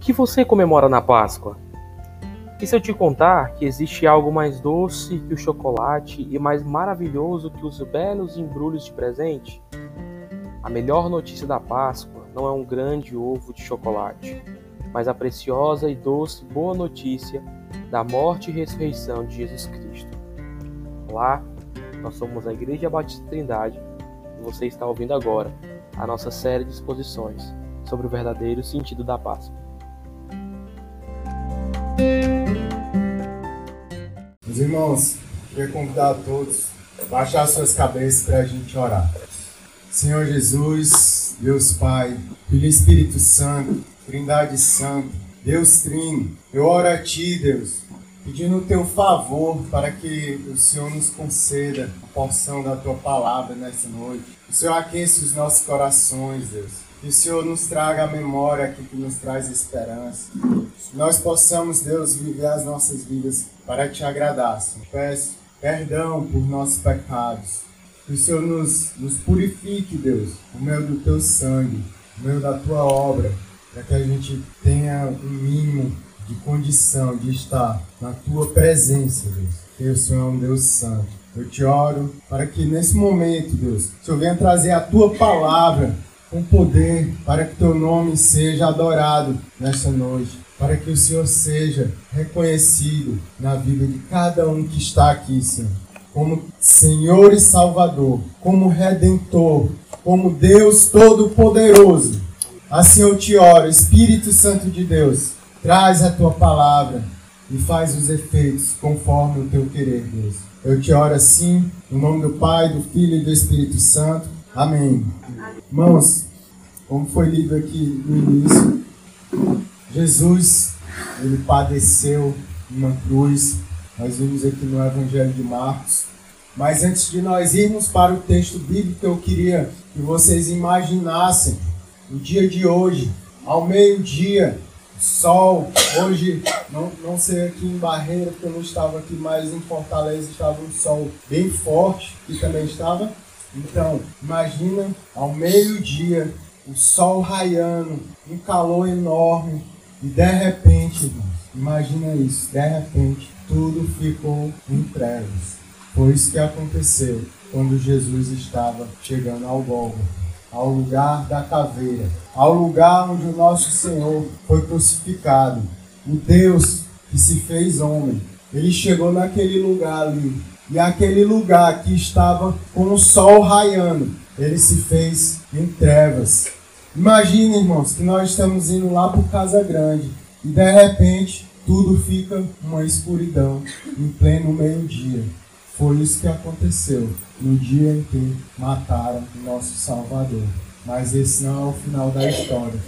que você comemora na Páscoa? E se eu te contar que existe algo mais doce que o chocolate e mais maravilhoso que os belos embrulhos de presente? A melhor notícia da Páscoa não é um grande ovo de chocolate, mas a preciosa e doce boa notícia da morte e ressurreição de Jesus Cristo. Olá, nós somos a Igreja Batista Trindade e você está ouvindo agora a nossa série de exposições sobre o verdadeiro sentido da Páscoa. Meus irmãos, queria convidar a todos a baixar suas cabeças para a gente orar. Senhor Jesus, Deus Pai, Filho Espírito Santo, Trindade Santa, Deus Trino, eu oro a Ti, Deus, pedindo o Teu favor para que o Senhor nos conceda a porção da Tua palavra nessa noite. O Senhor aqueça os nossos corações, Deus que o Senhor nos traga a memória aqui que nos traz esperança. Que nós possamos, Deus, viver as nossas vidas para te agradar. Senhor. Peço perdão por nossos pecados. Que o Senhor nos, nos purifique, Deus, por meio do teu sangue, por meio da tua obra, para que a gente tenha um mínimo de condição de estar na tua presença, Deus. Que o Senhor é um Deus santo. Eu te oro para que nesse momento, Deus, o Senhor venha trazer a tua palavra com poder para que teu nome seja adorado nesta noite, para que o Senhor seja reconhecido na vida de cada um que está aqui, Senhor, como Senhor e Salvador, como Redentor, como Deus Todo-Poderoso. Assim eu te oro, Espírito Santo de Deus, traz a tua palavra e faz os efeitos conforme o teu querer, Deus. Eu te oro assim, no nome do Pai, do Filho e do Espírito Santo. Amém. Irmãos, como foi lido aqui no início, Jesus, ele padeceu numa cruz. Nós vimos aqui no Evangelho de Marcos. Mas antes de nós irmos para o texto bíblico, eu queria que vocês imaginassem o dia de hoje, ao meio-dia, sol. Hoje, não, não sei aqui em Barreira, porque eu não estava aqui, mas em Fortaleza estava um sol bem forte, que também estava então, imagina ao meio-dia, o sol raiando, um calor enorme, e de repente, imagina isso, de repente, tudo ficou em trevas. Foi isso que aconteceu quando Jesus estava chegando ao Gólgota, ao lugar da caveira, ao lugar onde o nosso Senhor foi crucificado. O Deus que se fez homem, ele chegou naquele lugar ali e aquele lugar que estava com o sol raiando, ele se fez em trevas. Imagine, irmãos, que nós estamos indo lá para Casa Grande e de repente tudo fica uma escuridão em pleno meio-dia. Foi isso que aconteceu no dia em que mataram o nosso Salvador. Mas esse não é o final da história.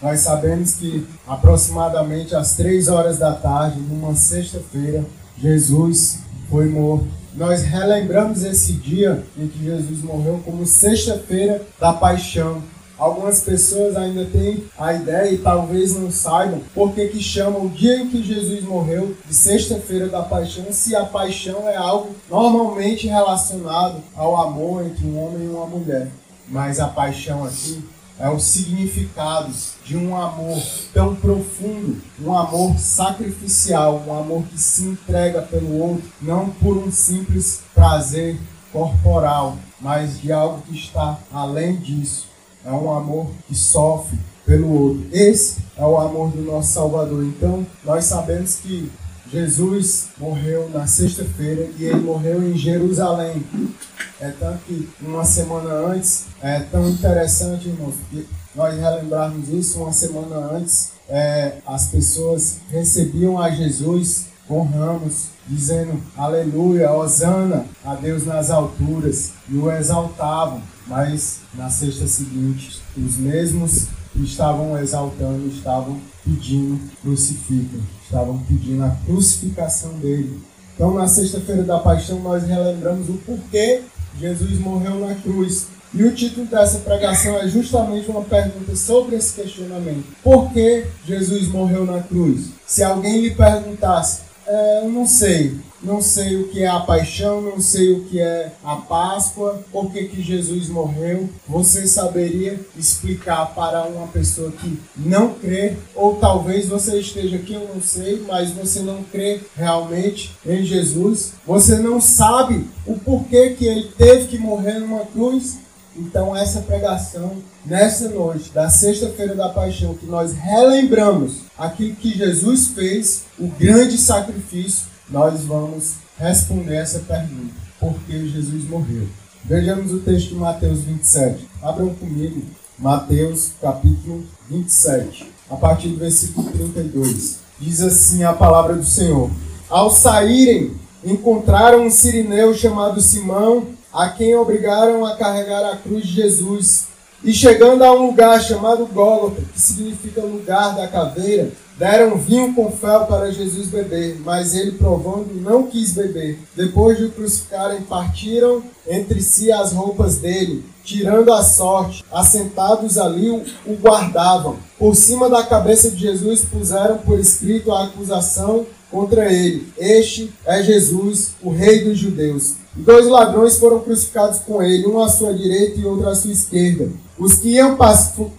Nós sabemos que aproximadamente às três horas da tarde, numa sexta-feira, Jesus foi morto nós relembramos esse dia em que Jesus morreu como sexta-feira da paixão. Algumas pessoas ainda têm a ideia e talvez não saibam por que, que chamam o dia em que Jesus morreu de sexta-feira da paixão, se a paixão é algo normalmente relacionado ao amor entre um homem e uma mulher. Mas a paixão aqui é o significado de um amor tão profundo, um amor sacrificial, um amor que se entrega pelo outro, não por um simples prazer corporal, mas de algo que está além disso. É um amor que sofre pelo outro. Esse é o amor do nosso Salvador. Então, nós sabemos que Jesus morreu na sexta-feira e ele morreu em Jerusalém. É tanto que uma semana antes, é tão interessante, irmãos, nós relembrarmos isso, uma semana antes, é, as pessoas recebiam a Jesus com ramos, dizendo aleluia, hosana a Deus nas alturas, e o exaltavam. Mas na sexta seguinte, os mesmos que estavam exaltando estavam pedindo crucifica, estavam pedindo a crucificação dele. Então, na sexta-feira da paixão, nós relembramos o porquê Jesus morreu na cruz. E o título dessa pregação é justamente uma pergunta sobre esse questionamento: por que Jesus morreu na cruz? Se alguém lhe perguntasse, é, eu não sei. Não sei o que é a paixão, não sei o que é a Páscoa, por que, que Jesus morreu. Você saberia explicar para uma pessoa que não crê, ou talvez você esteja aqui, eu não sei, mas você não crê realmente em Jesus. Você não sabe o porquê que ele teve que morrer numa cruz. Então, essa pregação, nessa noite da Sexta-feira da Paixão, que nós relembramos aquilo que Jesus fez, o grande sacrifício, nós vamos responder essa pergunta: por que Jesus morreu? Vejamos o texto de Mateus 27. Abram comigo, Mateus capítulo 27, a partir do versículo 32. Diz assim a palavra do Senhor: Ao saírem, encontraram um sirineu chamado Simão, a quem obrigaram a carregar a cruz de Jesus. E chegando a um lugar chamado Gólgota, que significa lugar da caveira, Deram vinho com fel para Jesus beber, mas ele, provando, não quis beber. Depois de o crucificarem, partiram entre si as roupas dele, tirando a sorte. Assentados ali, o guardavam. Por cima da cabeça de Jesus puseram por escrito a acusação contra ele. Este é Jesus, o Rei dos Judeus. E dois ladrões foram crucificados com ele, um à sua direita e outro à sua esquerda. Os que iam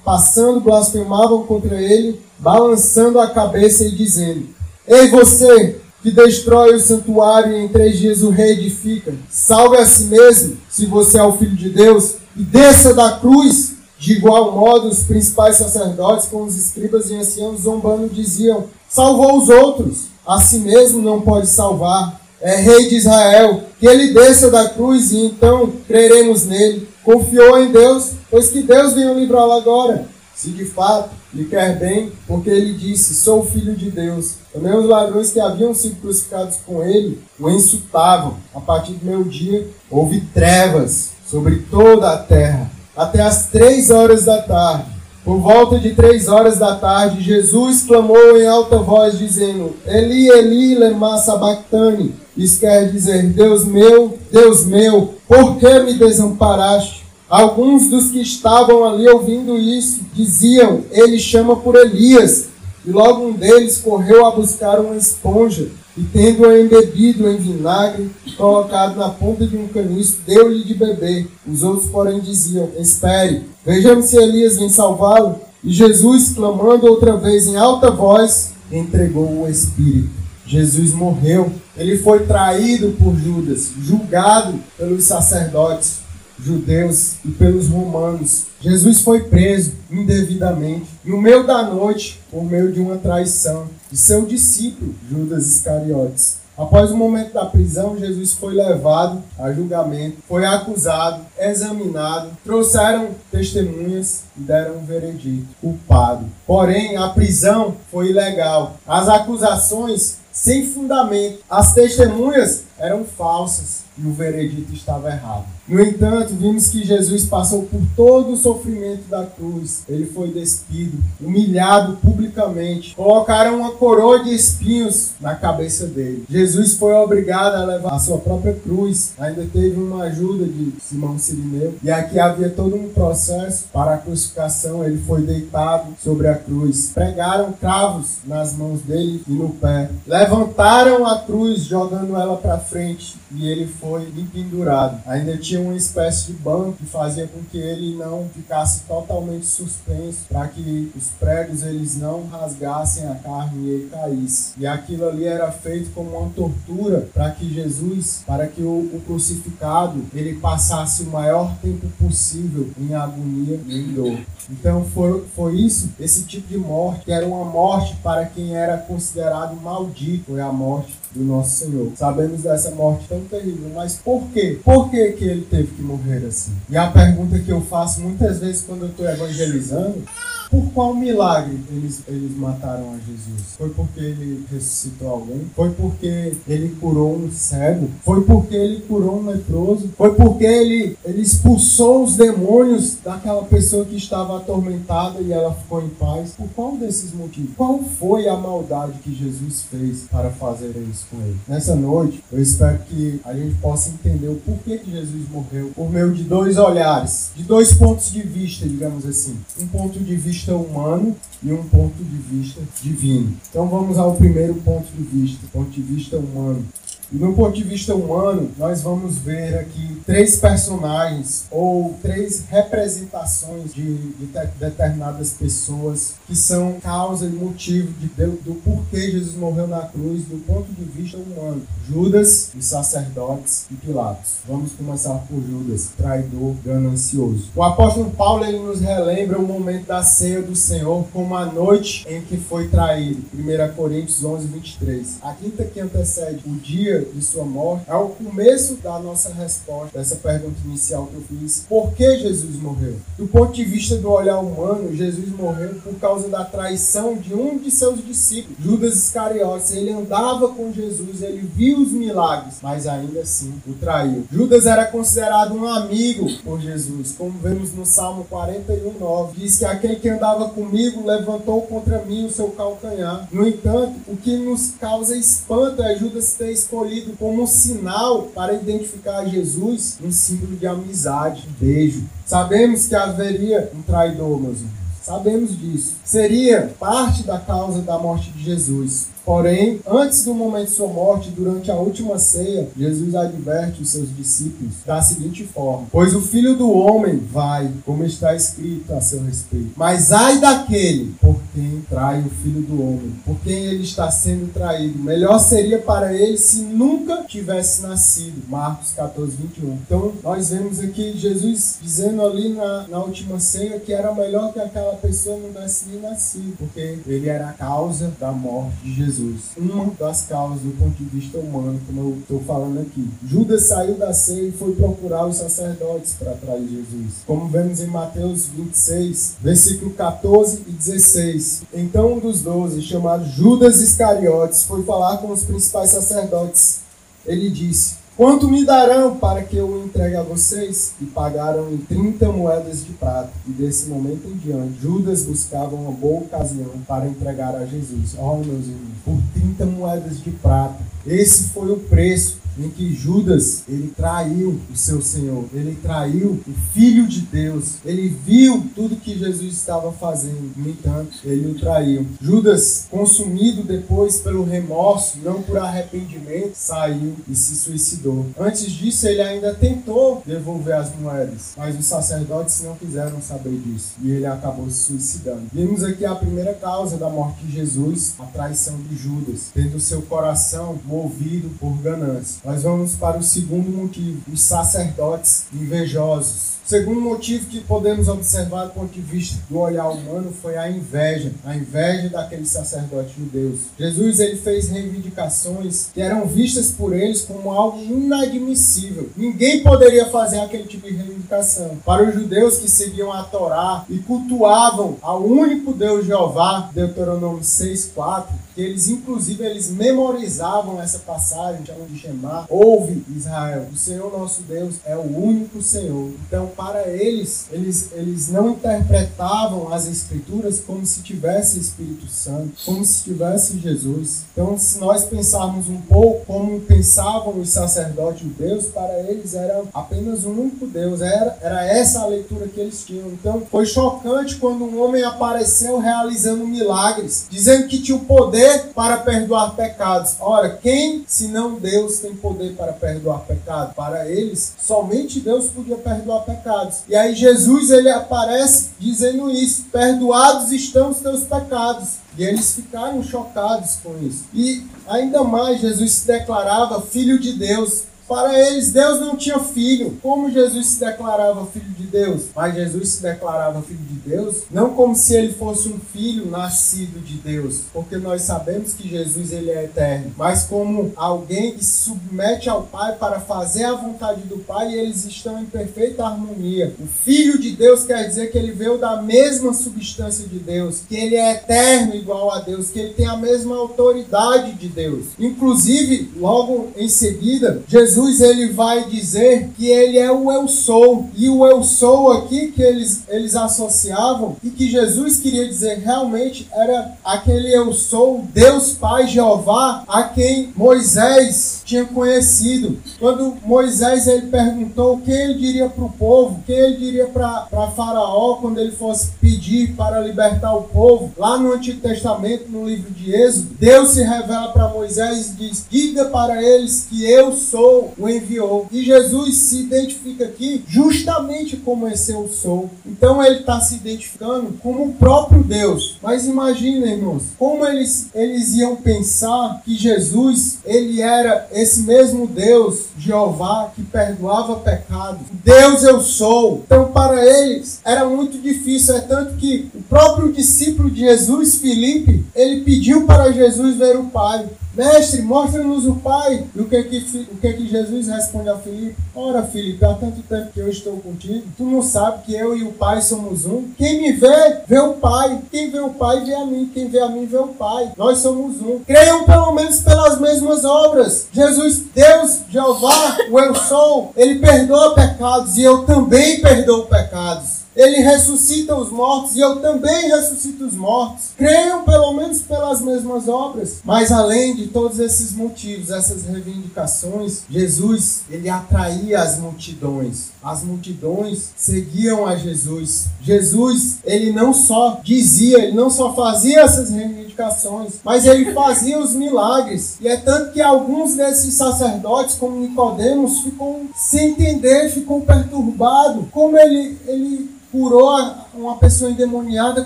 passando blasfemavam contra ele balançando a cabeça e dizendo: Ei, você que destrói o santuário e em três dias o reedifica, salve a si mesmo, se você é o filho de Deus, e desça da cruz. De igual modo, os principais sacerdotes, com os escribas e anciãos, zombando, diziam: Salvou os outros, a si mesmo não pode salvar. É rei de Israel, que ele desça da cruz e então creremos nele. Confiou em Deus, pois que Deus venha livrá-lo agora se de fato lhe quer bem, porque ele disse: Sou filho de Deus. Também os ladrões que haviam sido crucificados com ele o insultavam. A partir do meu dia houve trevas sobre toda a terra, até as três horas da tarde. Por volta de três horas da tarde, Jesus clamou em alta voz, dizendo: Eli, Eli, lema sabachthani. Isso quer dizer: Deus meu, Deus meu, por que me desamparaste? Alguns dos que estavam ali ouvindo isso diziam: Ele chama por Elias. E logo um deles correu a buscar uma esponja e, tendo-a embebido em vinagre, colocado na ponta de um caniço, deu-lhe de beber. Os outros, porém, diziam: Espere, vejamos se Elias vem salvá-lo. E Jesus, clamando outra vez em alta voz, entregou o Espírito. Jesus morreu. Ele foi traído por Judas, julgado pelos sacerdotes, judeus e pelos romanos. Jesus foi preso indevidamente no meio da noite por meio de uma traição de seu discípulo, Judas Iscariotes. Após o momento da prisão, Jesus foi levado a julgamento, foi acusado, examinado, trouxeram testemunhas e deram um veredito, culpado. Porém, a prisão foi ilegal. As acusações sem fundamento. As testemunhas eram falsas e o veredito estava errado. No entanto, vimos que Jesus passou por todo o sofrimento da cruz. Ele foi despido, humilhado publicamente. Colocaram uma coroa de espinhos na cabeça dele. Jesus foi obrigado a levar a sua própria cruz. Ainda teve uma ajuda de Simão Sirineu. E aqui havia todo um processo para a crucificação. Ele foi deitado sobre a cruz. Pregaram cravos nas mãos dele e no pé. Levantaram a cruz, jogando ela para frente. E ele foi pendurado. Ainda tinha uma espécie de banco que fazia com que ele não ficasse totalmente suspenso, para que os pregos eles não rasgassem a carne e ele caísse. E aquilo ali era feito como uma tortura para que Jesus, para que o, o crucificado, ele passasse o maior tempo possível em agonia e em dor. Então foi, foi isso, esse tipo de morte, que era uma morte para quem era considerado maldito, foi a morte do nosso Senhor. Sabemos dessa morte tão terrível, mas por quê? Por que, que ele teve que morrer assim? E a pergunta que eu faço muitas vezes quando eu estou evangelizando por qual milagre eles, eles mataram a Jesus? Foi porque ele ressuscitou alguém? Foi porque ele curou um cego? Foi porque ele curou um leproso? Foi porque ele, ele expulsou os demônios daquela pessoa que estava atormentada e ela ficou em paz? Por qual desses motivos? Qual foi a maldade que Jesus fez para fazer isso com ele? Nessa noite, eu espero que a gente possa entender o porquê que Jesus morreu por meio de dois olhares, de dois pontos de vista, digamos assim. Um ponto de vista vista humano e um ponto de vista divino. Então vamos ao primeiro ponto de vista, ponto de vista humano. E no ponto de vista humano, nós vamos ver aqui três personagens ou três representações de, de determinadas pessoas que são causa e motivo de, do porquê Jesus morreu na cruz do ponto de vista humano. Judas, os sacerdotes e Pilatos. Vamos começar por Judas, traidor, ganancioso. O apóstolo Paulo ele nos relembra o momento da ceia do Senhor como a noite em que foi traído. 1 Coríntios 11, 23. A quinta que antecede o dia de sua morte, é o começo da nossa resposta dessa pergunta inicial que eu fiz. Por que Jesus morreu? Do ponto de vista do olhar humano, Jesus morreu por causa da traição de um de seus discípulos, Judas Iscariotes. Ele andava com Jesus, ele viu os milagres, mas ainda assim o traiu. Judas era considerado um amigo por Jesus, como vemos no Salmo 41, 9. Diz que aquele que andava comigo levantou contra mim o seu calcanhar. No entanto, o que nos causa espanto é Judas ter escolhido como um sinal para identificar Jesus, um símbolo de amizade, um beijo. Sabemos que haveria um traidor, meus irmãos. Sabemos disso. Seria parte da causa da morte de Jesus. Porém, antes do momento de sua morte, durante a última ceia, Jesus adverte os seus discípulos da seguinte forma: Pois o filho do homem vai, como está escrito a seu respeito. Mas ai daquele por quem trai o filho do homem, por quem ele está sendo traído. Melhor seria para ele se nunca tivesse nascido. Marcos 14, 21. Então, nós vemos aqui Jesus dizendo ali na, na última ceia que era melhor que aquela pessoa não tivesse nem nascido, porque ele era a causa da morte de Jesus. Jesus. Uma das causas do ponto de vista humano, como eu estou falando aqui. Judas saiu da ceia e foi procurar os sacerdotes para trair Jesus. Como vemos em Mateus 26, versículo 14 e 16. Então um dos doze, chamado Judas Iscariotes, foi falar com os principais sacerdotes. Ele disse: Quanto me darão para que eu o entregue a vocês? E pagaram em 30 moedas de prata. E desse momento em diante, Judas buscava uma boa ocasião para entregar a Jesus. Olha, meus irmãos, por 30 moedas de prata. Esse foi o preço em que Judas ele traiu o seu Senhor, ele traiu o Filho de Deus, ele viu tudo que Jesus estava fazendo, no entanto, ele o traiu. Judas, consumido depois pelo remorso, não por arrependimento, saiu e se suicidou. Antes disso, ele ainda tentou devolver as moedas, mas os sacerdotes não quiseram saber disso e ele acabou se suicidando. Vimos aqui a primeira causa da morte de Jesus, a traição de Judas, tendo seu coração movido por ganância. Nós vamos para o segundo motivo: os sacerdotes invejosos. O segundo motivo que podemos observar do ponto de vista do olhar humano foi a inveja, a inveja daqueles sacerdotes judeus. Jesus ele fez reivindicações que eram vistas por eles como algo inadmissível. Ninguém poderia fazer aquele tipo de reivindicação. Para os judeus que seguiam a Torá e cultuavam ao único Deus Jeová, Deuteronômio 6:4, que eles inclusive eles memorizavam essa passagem, chamam de Shema, ouve Israel, o Senhor nosso Deus é o único Senhor. Então, para eles, eles, eles não interpretavam as escrituras como se tivesse Espírito Santo, como se tivesse Jesus. Então, se nós pensarmos um pouco como pensavam os sacerdotes judeus, para eles era apenas um único Deus, era, era essa a leitura que eles tinham. Então, foi chocante quando um homem apareceu realizando milagres, dizendo que tinha o poder poder para perdoar pecados. Ora, quem, senão Deus, tem poder para perdoar pecados? Para eles, somente Deus podia perdoar pecados. E aí Jesus ele aparece dizendo isso: perdoados estão os teus pecados. E eles ficaram chocados com isso. E ainda mais, Jesus se declarava filho de Deus. Para eles, Deus não tinha filho. Como Jesus se declarava filho de Deus? Mas Jesus se declarava filho de Deus não como se ele fosse um filho nascido de Deus, porque nós sabemos que Jesus ele é eterno, mas como alguém que se submete ao Pai para fazer a vontade do Pai e eles estão em perfeita harmonia. O Filho de Deus quer dizer que ele veio da mesma substância de Deus, que ele é eterno igual a Deus, que ele tem a mesma autoridade de Deus. Inclusive, logo em seguida, Jesus Jesus ele vai dizer que ele é o eu sou. E o eu sou aqui que eles, eles associavam e que Jesus queria dizer realmente era aquele eu sou, Deus Pai Jeová, a quem Moisés tinha conhecido. Quando Moisés ele perguntou o que ele diria para o povo, o que ele diria para Faraó quando ele fosse pedir para libertar o povo, lá no Antigo Testamento, no livro de Êxodo, Deus se revela para Moisés e diz: Diga para eles que eu sou o enviou. E Jesus se identifica aqui justamente como esse eu sou. Então ele está se identificando como o próprio Deus. Mas imagina, irmãos, como eles, eles iam pensar que Jesus ele era esse mesmo Deus, Jeová, que perdoava pecados. Deus eu sou. Então para eles era muito difícil. É tanto que o próprio discípulo de Jesus, Filipe, ele pediu para Jesus ver o Pai. Mestre, mostra-nos o Pai. E o que, que, o que que Jesus responde a Filipe? Ora, Filipe, há tanto tempo que eu estou contigo, tu não sabe que eu e o Pai somos um? Quem me vê, vê o Pai. Quem vê o Pai, vê a mim. Quem vê a mim, vê o Pai. Nós somos um. Creiam pelo menos pelas mesmas obras. Jesus, Deus, Jeová, o Eu Sou, Ele perdoa pecados e eu também perdoo pecados. Ele ressuscita os mortos e eu também ressuscito os mortos. Creiam pelo menos pelas mesmas obras. Mas além de todos esses motivos, essas reivindicações, Jesus, ele atraía as multidões. As multidões seguiam a Jesus. Jesus, ele não só dizia, ele não só fazia essas reivindicações, mas ele fazia os milagres. E é tanto que alguns desses sacerdotes, como Nicodemos, ficam sem entender, ficam perturbados. Como ele, ele curou uma pessoa endemoniada,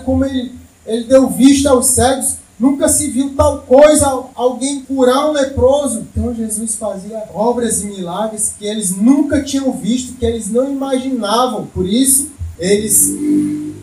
como ele, ele deu vista aos cegos. Nunca se viu tal coisa, alguém curar um leproso. Então Jesus fazia obras e milagres que eles nunca tinham visto, que eles não imaginavam. Por isso, eles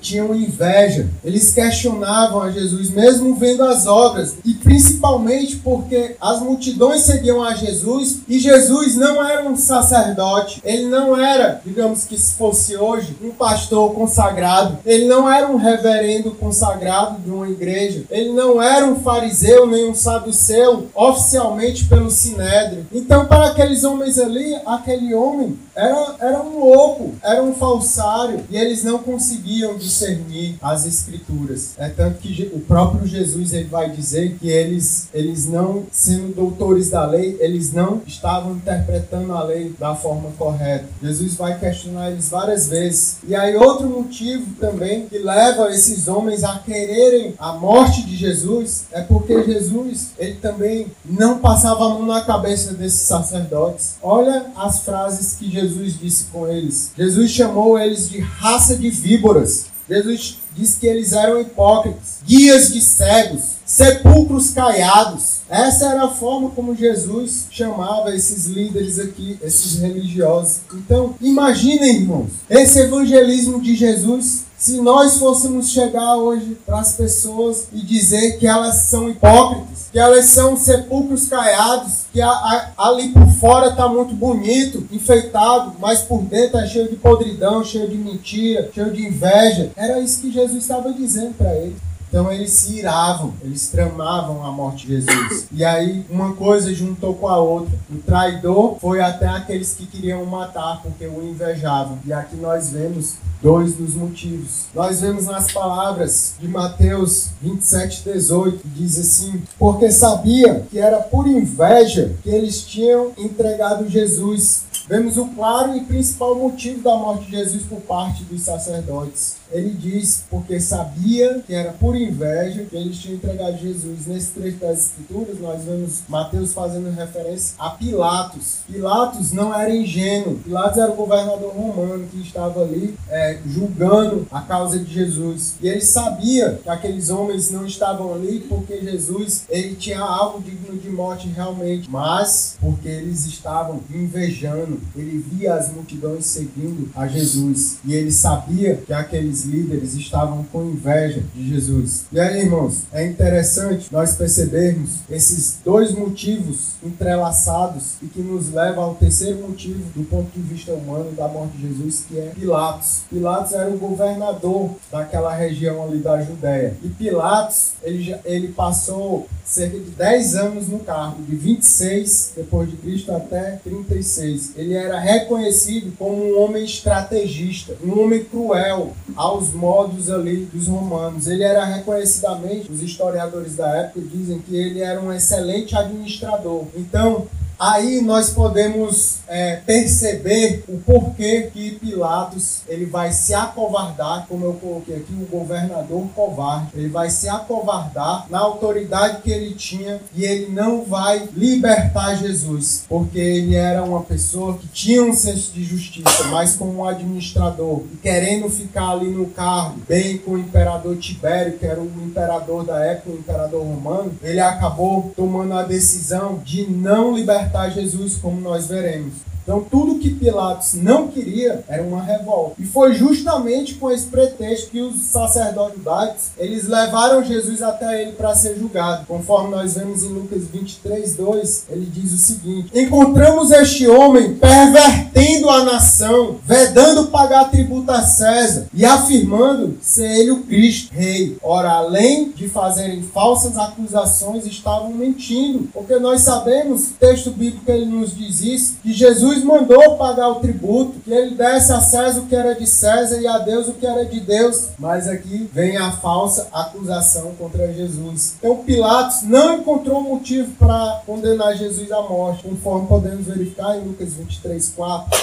tinham inveja. Eles questionavam a Jesus, mesmo vendo as obras, e principalmente porque as multidões seguiam a Jesus e Jesus não era um sacerdote, ele não era, digamos que se fosse hoje, um pastor consagrado, ele não era um reverendo consagrado de uma igreja, ele não era um fariseu nem um saduceu oficialmente pelo sinédrio. Então, para aqueles homens ali, aquele homem era, era um louco, era um falsário, e eles não conseguiam discernir as escrituras. É tanto que o próprio Jesus ele vai dizer que eles, eles não, sendo doutores da lei, eles não estavam interpretando a lei da forma correta. Jesus vai questionar eles várias vezes. E aí outro motivo também que leva esses homens a quererem a morte de Jesus é porque Jesus, ele também não passava a mão na cabeça desses sacerdotes. Olha as frases que Jesus disse com eles. Jesus chamou eles de raça de víboras. Jesus disse que eles eram hipócritas, guias de cegos, sepulcros caiados. Essa era a forma como Jesus chamava esses líderes aqui, esses religiosos. Então, imaginem, irmãos, esse evangelismo de Jesus se nós fôssemos chegar hoje para as pessoas e dizer que elas são hipócritas, que elas são sepulcros caiados, que a, a, ali por fora está muito bonito, enfeitado, mas por dentro é cheio de podridão, cheio de mentira, cheio de inveja. Era isso que Jesus estava dizendo para eles. Então eles se iravam, eles tramavam a morte de Jesus. E aí uma coisa juntou com a outra. O traidor foi até aqueles que queriam matar porque o invejavam. E aqui nós vemos dois dos motivos. Nós vemos nas palavras de Mateus 27, 18, que diz assim: Porque sabia que era por inveja que eles tinham entregado Jesus. Vemos o claro e principal motivo da morte de Jesus por parte dos sacerdotes ele diz, porque sabia que era por inveja que eles tinham entregado Jesus. Nesse trecho das Escrituras, nós vemos Mateus fazendo referência a Pilatos. Pilatos não era ingênuo. Pilatos era o governador romano que estava ali é, julgando a causa de Jesus. E ele sabia que aqueles homens não estavam ali porque Jesus ele tinha algo digno de morte realmente, mas porque eles estavam invejando ele via as multidões seguindo a Jesus e ele sabia que aqueles líderes estavam com inveja de Jesus. E aí, irmãos, é interessante nós percebermos esses dois motivos entrelaçados e que nos leva ao terceiro motivo do ponto de vista humano da morte de Jesus, que é Pilatos. Pilatos era o governador daquela região ali da Judéia. E Pilatos, ele, ele passou cerca de 10 anos no cargo, de 26 depois de Cristo até 36. Ele era reconhecido como um homem estrategista, um homem cruel aos modos ali dos romanos. Ele era reconhecidamente, os historiadores da época dizem que ele era um excelente administrador. Então, Aí nós podemos é, perceber o porquê que Pilatos ele vai se acovardar, como eu coloquei aqui, o governador covarde. Ele vai se acovardar na autoridade que ele tinha e ele não vai libertar Jesus, porque ele era uma pessoa que tinha um senso de justiça, mas como um administrador e querendo ficar ali no cargo, bem com o imperador Tibério, que era o imperador da época, o imperador romano, ele acabou tomando a decisão de não libertar libertar Jesus, como nós veremos. Então, tudo que Pilatos não queria era uma revolta. E foi justamente com esse pretexto que os sacerdotes eles levaram Jesus até ele para ser julgado. Conforme nós vemos em Lucas 23, 2, ele diz o seguinte: Encontramos este homem pervertendo a nação, vedando pagar tributo a César e afirmando ser ele o Cristo, rei. Ora, além de fazerem falsas acusações, estavam mentindo. Porque nós sabemos, o texto bíblico ele nos diz isso, que Jesus Jesus mandou pagar o tributo, que ele desse a César o que era de César e a Deus o que era de Deus. Mas aqui vem a falsa acusação contra Jesus. Então Pilatos não encontrou motivo para condenar Jesus à morte, conforme podemos verificar em Lucas 23, 4.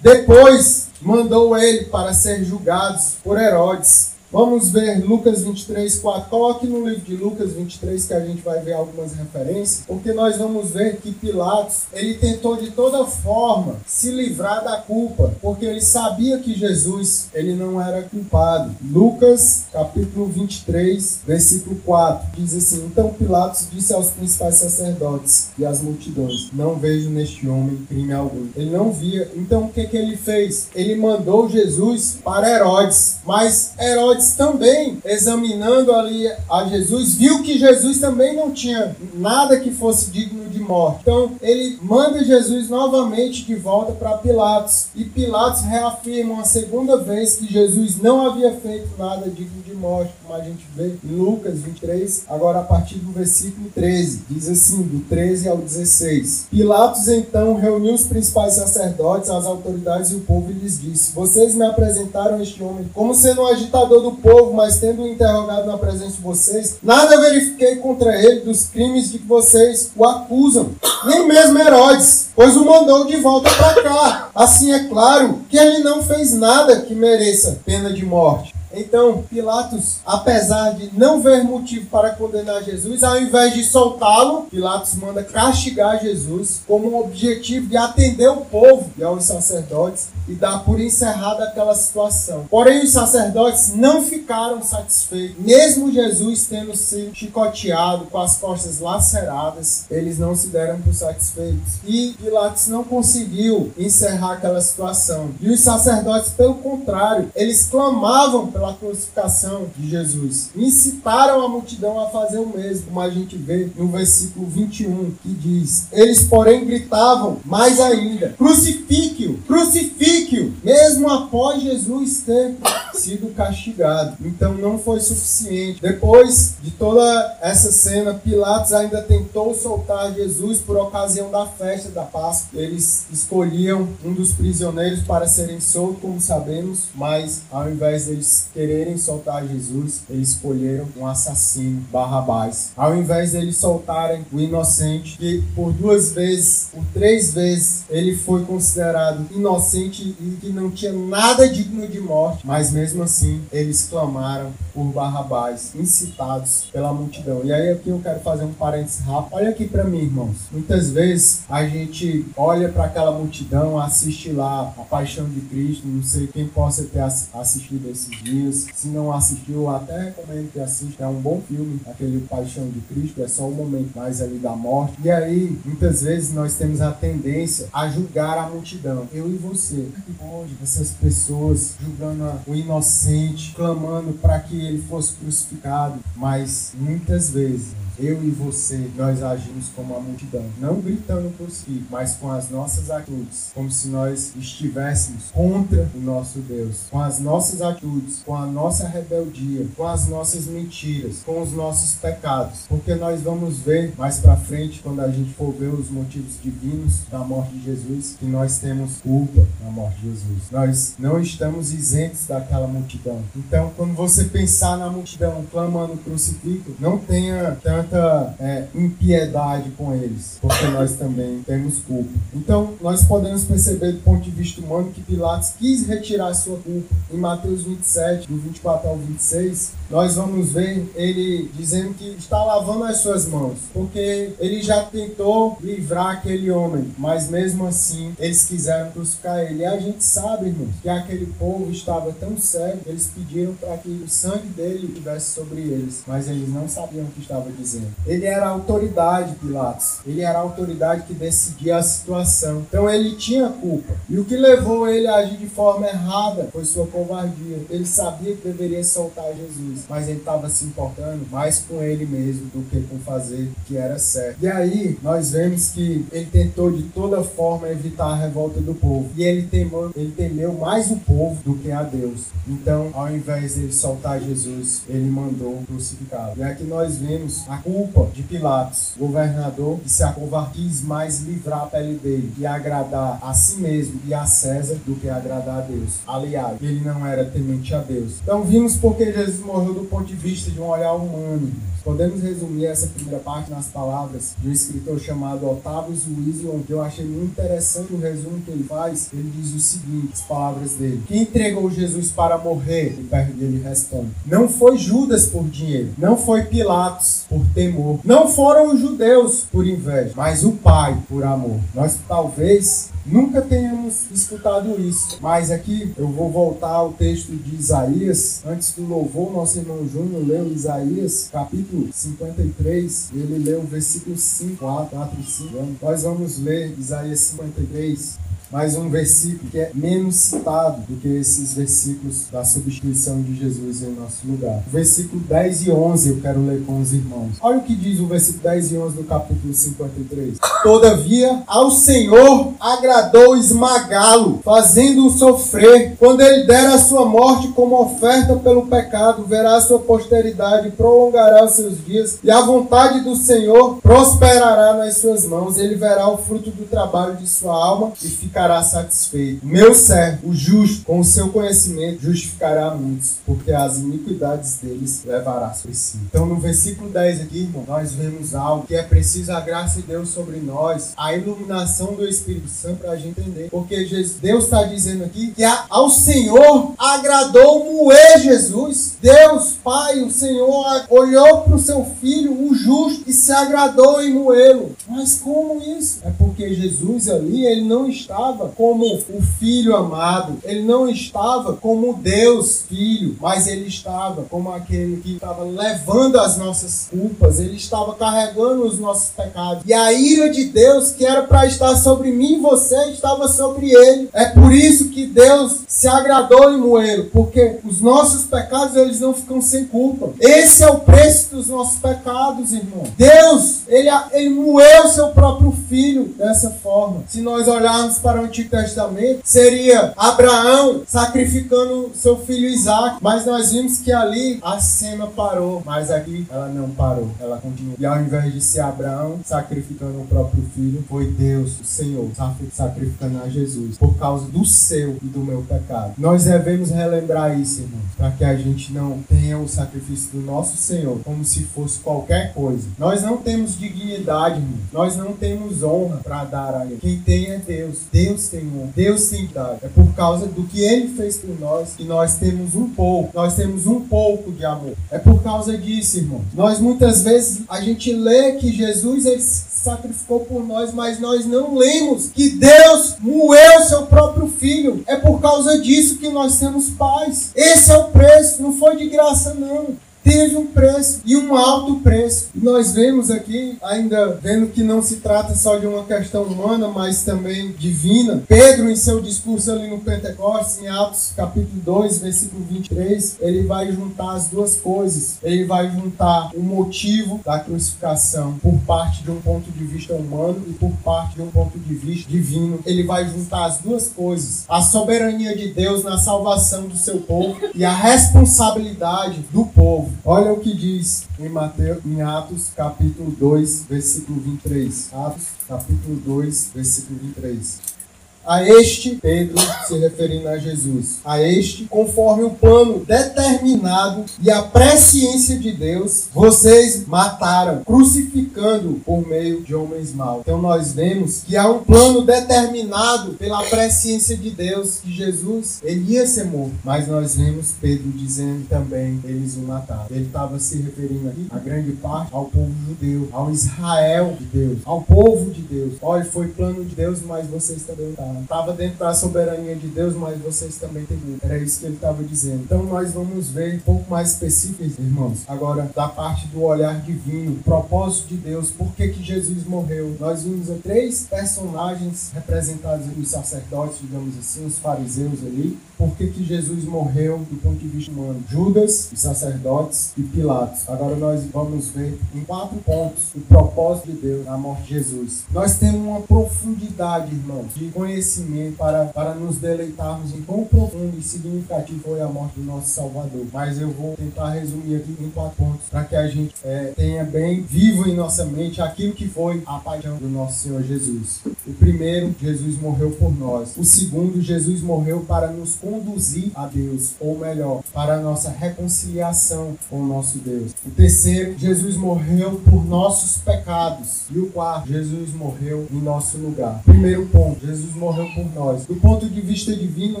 Depois mandou ele para ser julgados por Herodes. Vamos ver Lucas 23, 4. Coloque no livro de Lucas 23 que a gente vai ver algumas referências, porque nós vamos ver que Pilatos, ele tentou de toda forma se livrar da culpa, porque ele sabia que Jesus, ele não era culpado. Lucas, capítulo 23, versículo 4, diz assim: Então Pilatos disse aos principais sacerdotes e às multidões: Não vejo neste homem crime algum. Ele não via. Então o que que ele fez? Ele mandou Jesus para Herodes, mas Herodes Herodes também, examinando ali a Jesus, viu que Jesus também não tinha nada que fosse digno de morte. Então, ele manda Jesus novamente de volta para Pilatos. E Pilatos reafirma uma segunda vez que Jesus não havia feito nada digno de morte, como a gente vê em Lucas 23, agora a partir do versículo 13. Diz assim, do 13 ao 16. Pilatos então reuniu os principais sacerdotes, as autoridades e o povo e lhes disse: Vocês me apresentaram este homem como sendo um agitador do povo, mas tendo interrogado na presença de vocês, nada verifiquei contra ele dos crimes de que vocês o acusam, nem mesmo Herodes, pois o mandou de volta para cá. Assim é claro que ele não fez nada que mereça pena de morte. Então, Pilatos, apesar de não ver motivo para condenar Jesus, ao invés de soltá-lo, Pilatos manda castigar Jesus como um objetivo de atender o povo e aos sacerdotes e dar por encerrada aquela situação. Porém, os sacerdotes não ficaram satisfeitos. Mesmo Jesus tendo sido chicoteado com as costas laceradas, eles não se deram por satisfeitos. E Pilatos não conseguiu encerrar aquela situação. E os sacerdotes, pelo contrário, eles clamavam pela crucificação de Jesus. Incitaram a multidão a fazer o mesmo, como a gente vê no versículo 21, que diz: Eles, porém, gritavam mais ainda: Crucifique-o! Crucifique-o! Mesmo após Jesus ter sido castigado. Então não foi suficiente. Depois de toda essa cena, Pilatos ainda tentou soltar Jesus por ocasião da festa da Páscoa. Eles escolhiam um dos prisioneiros para serem soltos, como sabemos, mas ao invés deles quererem soltar Jesus, eles escolheram um assassino, Barrabás. Ao invés deles soltarem o inocente, que por duas vezes, por três vezes, ele foi considerado inocente e que não tinha nada digno de morte, mas mesmo assim eles clamaram por Barrabás, incitados pela multidão. E aí aqui eu quero fazer um parênteses rápido. Olha aqui para mim, irmãos. Muitas vezes a gente olha para aquela multidão, assiste lá a Paixão de Cristo, não sei quem possa ter assistido esses dias. Se não assistiu, até recomendo que assista. É um bom filme, aquele Paixão de Cristo, é só um momento mais ali da morte. E aí, muitas vezes nós temos a tendência a julgar a multidão. Eu e você. Que pode essas pessoas julgando o inocente, clamando para que ele fosse crucificado, mas muitas vezes eu e você, nós agimos como a multidão, não gritando por si, mas com as nossas atitudes, como se nós estivéssemos contra o nosso Deus, com as nossas atitudes, com a nossa rebeldia, com as nossas mentiras, com os nossos pecados, porque nós vamos ver mais para frente, quando a gente for ver os motivos divinos da morte de Jesus, que nós temos culpa na morte de Jesus. Nós não estamos isentos daquela multidão. Então, quando você pensar na multidão clamando crucifixo, não tenha tanto tanta é, impiedade com eles, porque nós também temos culpa. Então, nós podemos perceber do ponto de vista humano que Pilatos quis retirar sua culpa. Em Mateus 27, do 24 ao 26, nós vamos ver ele dizendo que está lavando as suas mãos, porque ele já tentou livrar aquele homem, mas mesmo assim eles quiseram crucificar ele. E a gente sabe, irmãos, que aquele povo estava tão cego, eles pediram para que o sangue dele estivesse sobre eles, mas eles não sabiam o que estava dizendo. Ele era a autoridade, Pilatos. Ele era a autoridade que decidia a situação. Então ele tinha culpa. E o que levou ele a agir de forma errada foi sua covardia. Ele sabia que deveria soltar Jesus, mas ele estava se importando mais com ele mesmo do que com fazer o que era certo. E aí nós vemos que ele tentou de toda forma evitar a revolta do povo. E ele temeu, ele temeu mais o povo do que a Deus. Então, ao invés de soltar Jesus, ele mandou crucificá-lo. E aqui nós vemos a culpa de Pilatos, governador, que se quis mais livrar a pele dele e agradar a si mesmo e a César do que agradar a Deus. Aliás, ele não era temente a Deus. Então vimos porque Jesus morreu do ponto de vista de um olhar humano. Podemos resumir essa primeira parte nas palavras de um escritor chamado Otávio Zuizio, que eu achei muito interessante o resumo que ele faz. Ele diz o seguinte, as palavras dele. Quem entregou Jesus para morrer? E ele responde. Não foi Judas por dinheiro, não foi Pilatos por temor, não foram os judeus por inveja, mas o Pai por amor. Nós talvez Nunca tenhamos escutado isso, mas aqui eu vou voltar ao texto de Isaías. Antes do louvor, nosso irmão Júnior leu Isaías, capítulo 53. Ele leu o versículo 5, 4, 4 e 5. Nós vamos ler Isaías 53 mais um versículo que é menos citado do que esses versículos da substituição de Jesus em nosso lugar. O versículo 10 e 11 eu quero ler com os irmãos. Olha o que diz o versículo 10 e 11 do capítulo 53. Todavia, ao Senhor agradou esmagá-lo, fazendo-o sofrer. Quando ele der a sua morte como oferta pelo pecado, verá a sua posteridade prolongará os seus dias, e a vontade do Senhor prosperará nas suas mãos. Ele verá o fruto do trabalho de sua alma e ficará ficará satisfeito. Meu servo, o justo, com o seu conhecimento, justificará muitos, porque as iniquidades deles levará sobre si. Então, no versículo 10 aqui, irmão, nós vemos algo que é preciso a graça de Deus sobre nós, a iluminação do Espírito Santo para a gente entender. Porque Deus está dizendo aqui que ao Senhor agradou moer Jesus. Deus, Pai, o Senhor olhou para o seu filho, o justo, e se agradou em moê-lo. Mas como isso? É porque Jesus ali, ele não está estava como o filho amado, ele não estava como Deus filho, mas ele estava como aquele que estava levando as nossas culpas, ele estava carregando os nossos pecados. E a ira de Deus, que era para estar sobre mim e você, estava sobre ele. É por isso que Deus se agradou em moê-lo, porque os nossos pecados eles não ficam sem culpa. Esse é o preço dos nossos pecados, irmão. Deus, ele, ele moeu seu próprio filho dessa forma. Se nós olharmos para o Antigo Testamento seria Abraão sacrificando seu filho Isaac. Mas nós vimos que ali a cena parou. Mas aqui ela não parou. Ela continua. E ao invés de ser Abraão sacrificando o próprio filho, foi Deus, o Senhor, sacrificando a Jesus. Por causa do seu e do meu pecado. Nós devemos relembrar isso, irmão. Para que a gente não tenha o sacrifício do nosso Senhor como se fosse qualquer coisa. Nós não temos dignidade, irmão. Nós não temos honra para dar a Ele. Quem tem é Deus. Deus Deus tem honra, Deus tem idade. É por causa do que Ele fez por nós que nós temos um pouco, nós temos um pouco de amor. É por causa disso, irmão. Nós muitas vezes a gente lê que Jesus ele sacrificou por nós, mas nós não lemos que Deus moeu seu próprio filho. É por causa disso que nós temos paz. Esse é o preço, não foi de graça não teve um preço e um alto preço. Nós vemos aqui, ainda vendo que não se trata só de uma questão humana, mas também divina. Pedro, em seu discurso ali no Pentecostes, em Atos capítulo 2, versículo 23, ele vai juntar as duas coisas. Ele vai juntar o motivo da crucificação por parte de um ponto de vista humano e por parte de um ponto de vista divino. Ele vai juntar as duas coisas: a soberania de Deus na salvação do seu povo e a responsabilidade do povo Olha o que diz em Mateus, em Atos, capítulo 2, versículo 23. Atos, capítulo 2, versículo 23. A este, Pedro se referindo a Jesus, a este, conforme o plano determinado e a presciência de Deus, vocês mataram, crucificando por meio de homens maus. Então nós vemos que há um plano determinado pela presciência de Deus, que Jesus ele ia ser morto. Mas nós vemos Pedro dizendo também, eles o mataram. Ele estava se referindo aqui, a grande parte, ao povo judeu, ao Israel de Deus, ao povo de Deus. Olha, foi plano de Deus, mas vocês também mataram estava dentro da soberania de Deus, mas vocês também têm medo. Era isso que ele estava dizendo. Então nós vamos ver um pouco mais específicos, irmãos, agora da parte do olhar divino, propósito de Deus, por que, que Jesus morreu. Nós vimos três personagens representados os sacerdotes, digamos assim, os fariseus ali. Por que, que Jesus morreu do ponto de vista humano? Judas, os sacerdotes e Pilatos. Agora nós vamos ver em quatro pontos o propósito de Deus na morte de Jesus. Nós temos uma profundidade, irmãos, de conhecimento para, para nos deleitarmos em quão profundo e significativo foi a morte do nosso Salvador. Mas eu vou tentar resumir aqui em quatro pontos para que a gente é, tenha bem vivo em nossa mente aquilo que foi a paixão do nosso Senhor Jesus. O primeiro, Jesus morreu por nós. O segundo, Jesus morreu para nos conduzir a Deus, ou melhor, para a nossa reconciliação com o nosso Deus. O terceiro, Jesus morreu por nossos pecados. E o quarto, Jesus morreu em nosso lugar. Primeiro ponto, Jesus morreu por nós. Do ponto de vista divino,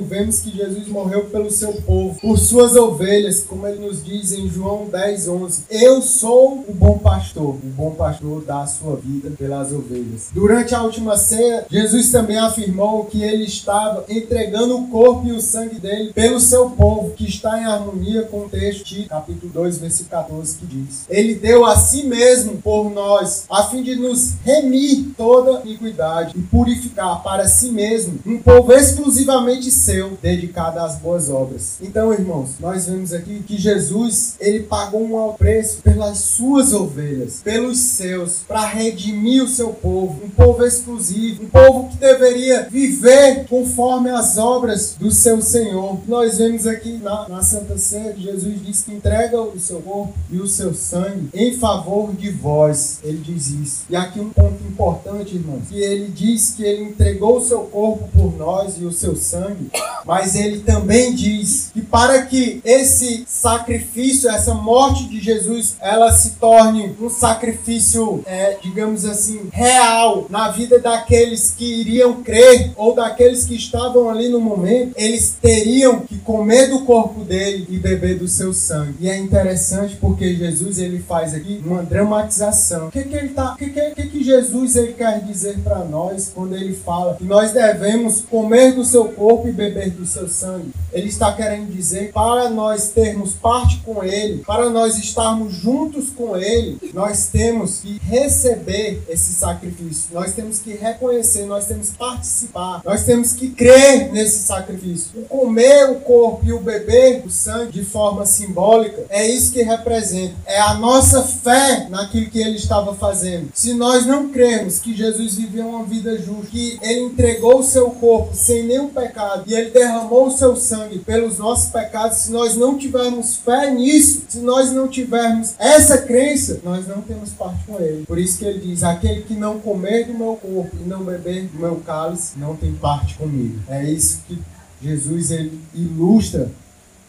vemos que Jesus morreu pelo seu povo, por suas ovelhas, como ele nos diz em João 10, 11. Eu sou o bom pastor. O bom pastor dá a sua vida pelas ovelhas. Durante a última ceia, Jesus também afirmou que ele estava entregando o corpo e o sangue dele pelo seu povo, que está em harmonia com o texto de capítulo 2, versículo 14, que diz: Ele deu a si mesmo por nós, a fim de nos remir toda iniquidade e purificar para si mesmo um povo exclusivamente seu, dedicado às boas obras. Então, irmãos, nós vemos aqui que Jesus, ele pagou um alto preço pelas suas ovelhas, pelos seus, para redimir o seu povo, um povo exclusivo, um povo que deveria viver conforme as obras do seu Senhor. Nós vemos aqui na, na Santa Ceia, Jesus diz que entrega o seu corpo e o seu sangue em favor de vós. Ele diz isso. E aqui um ponto importante, irmãos, que ele diz que ele entregou o seu corpo por nós e o seu sangue, mas ele também diz que para que esse sacrifício, essa morte de Jesus, ela se torne um sacrifício, é, digamos assim, real na vida daqueles que iriam crer ou daqueles que estavam ali no momento, eles teriam que comer do corpo dele e beber do seu sangue. E é interessante porque Jesus ele faz aqui uma dramatização. O que que ele tá, o que que, que, que Jesus ele quer dizer para nós quando ele fala que nós devemos comer do seu corpo e beber do seu sangue. Ele está querendo dizer para nós termos parte com ele, para nós estarmos juntos com ele, nós temos que receber esse sacrifício. Nós temos que reconhecer, nós temos que participar, nós temos que crer nesse sacrifício. O comer o corpo e o beber o sangue de forma simbólica é isso que representa. É a nossa fé naquilo que ele estava fazendo. Se nós não crermos que Jesus viveu uma vida justa, que ele entregou o seu corpo sem nenhum pecado e ele derramou o seu sangue pelos nossos pecados, se nós não tivermos fé nisso, se nós não tivermos essa crença, nós não temos parte com ele. Por isso que ele diz: aquele que não comer do meu corpo e não beber do meu cálice, não tem parte comigo. É isso que Jesus ele ilustra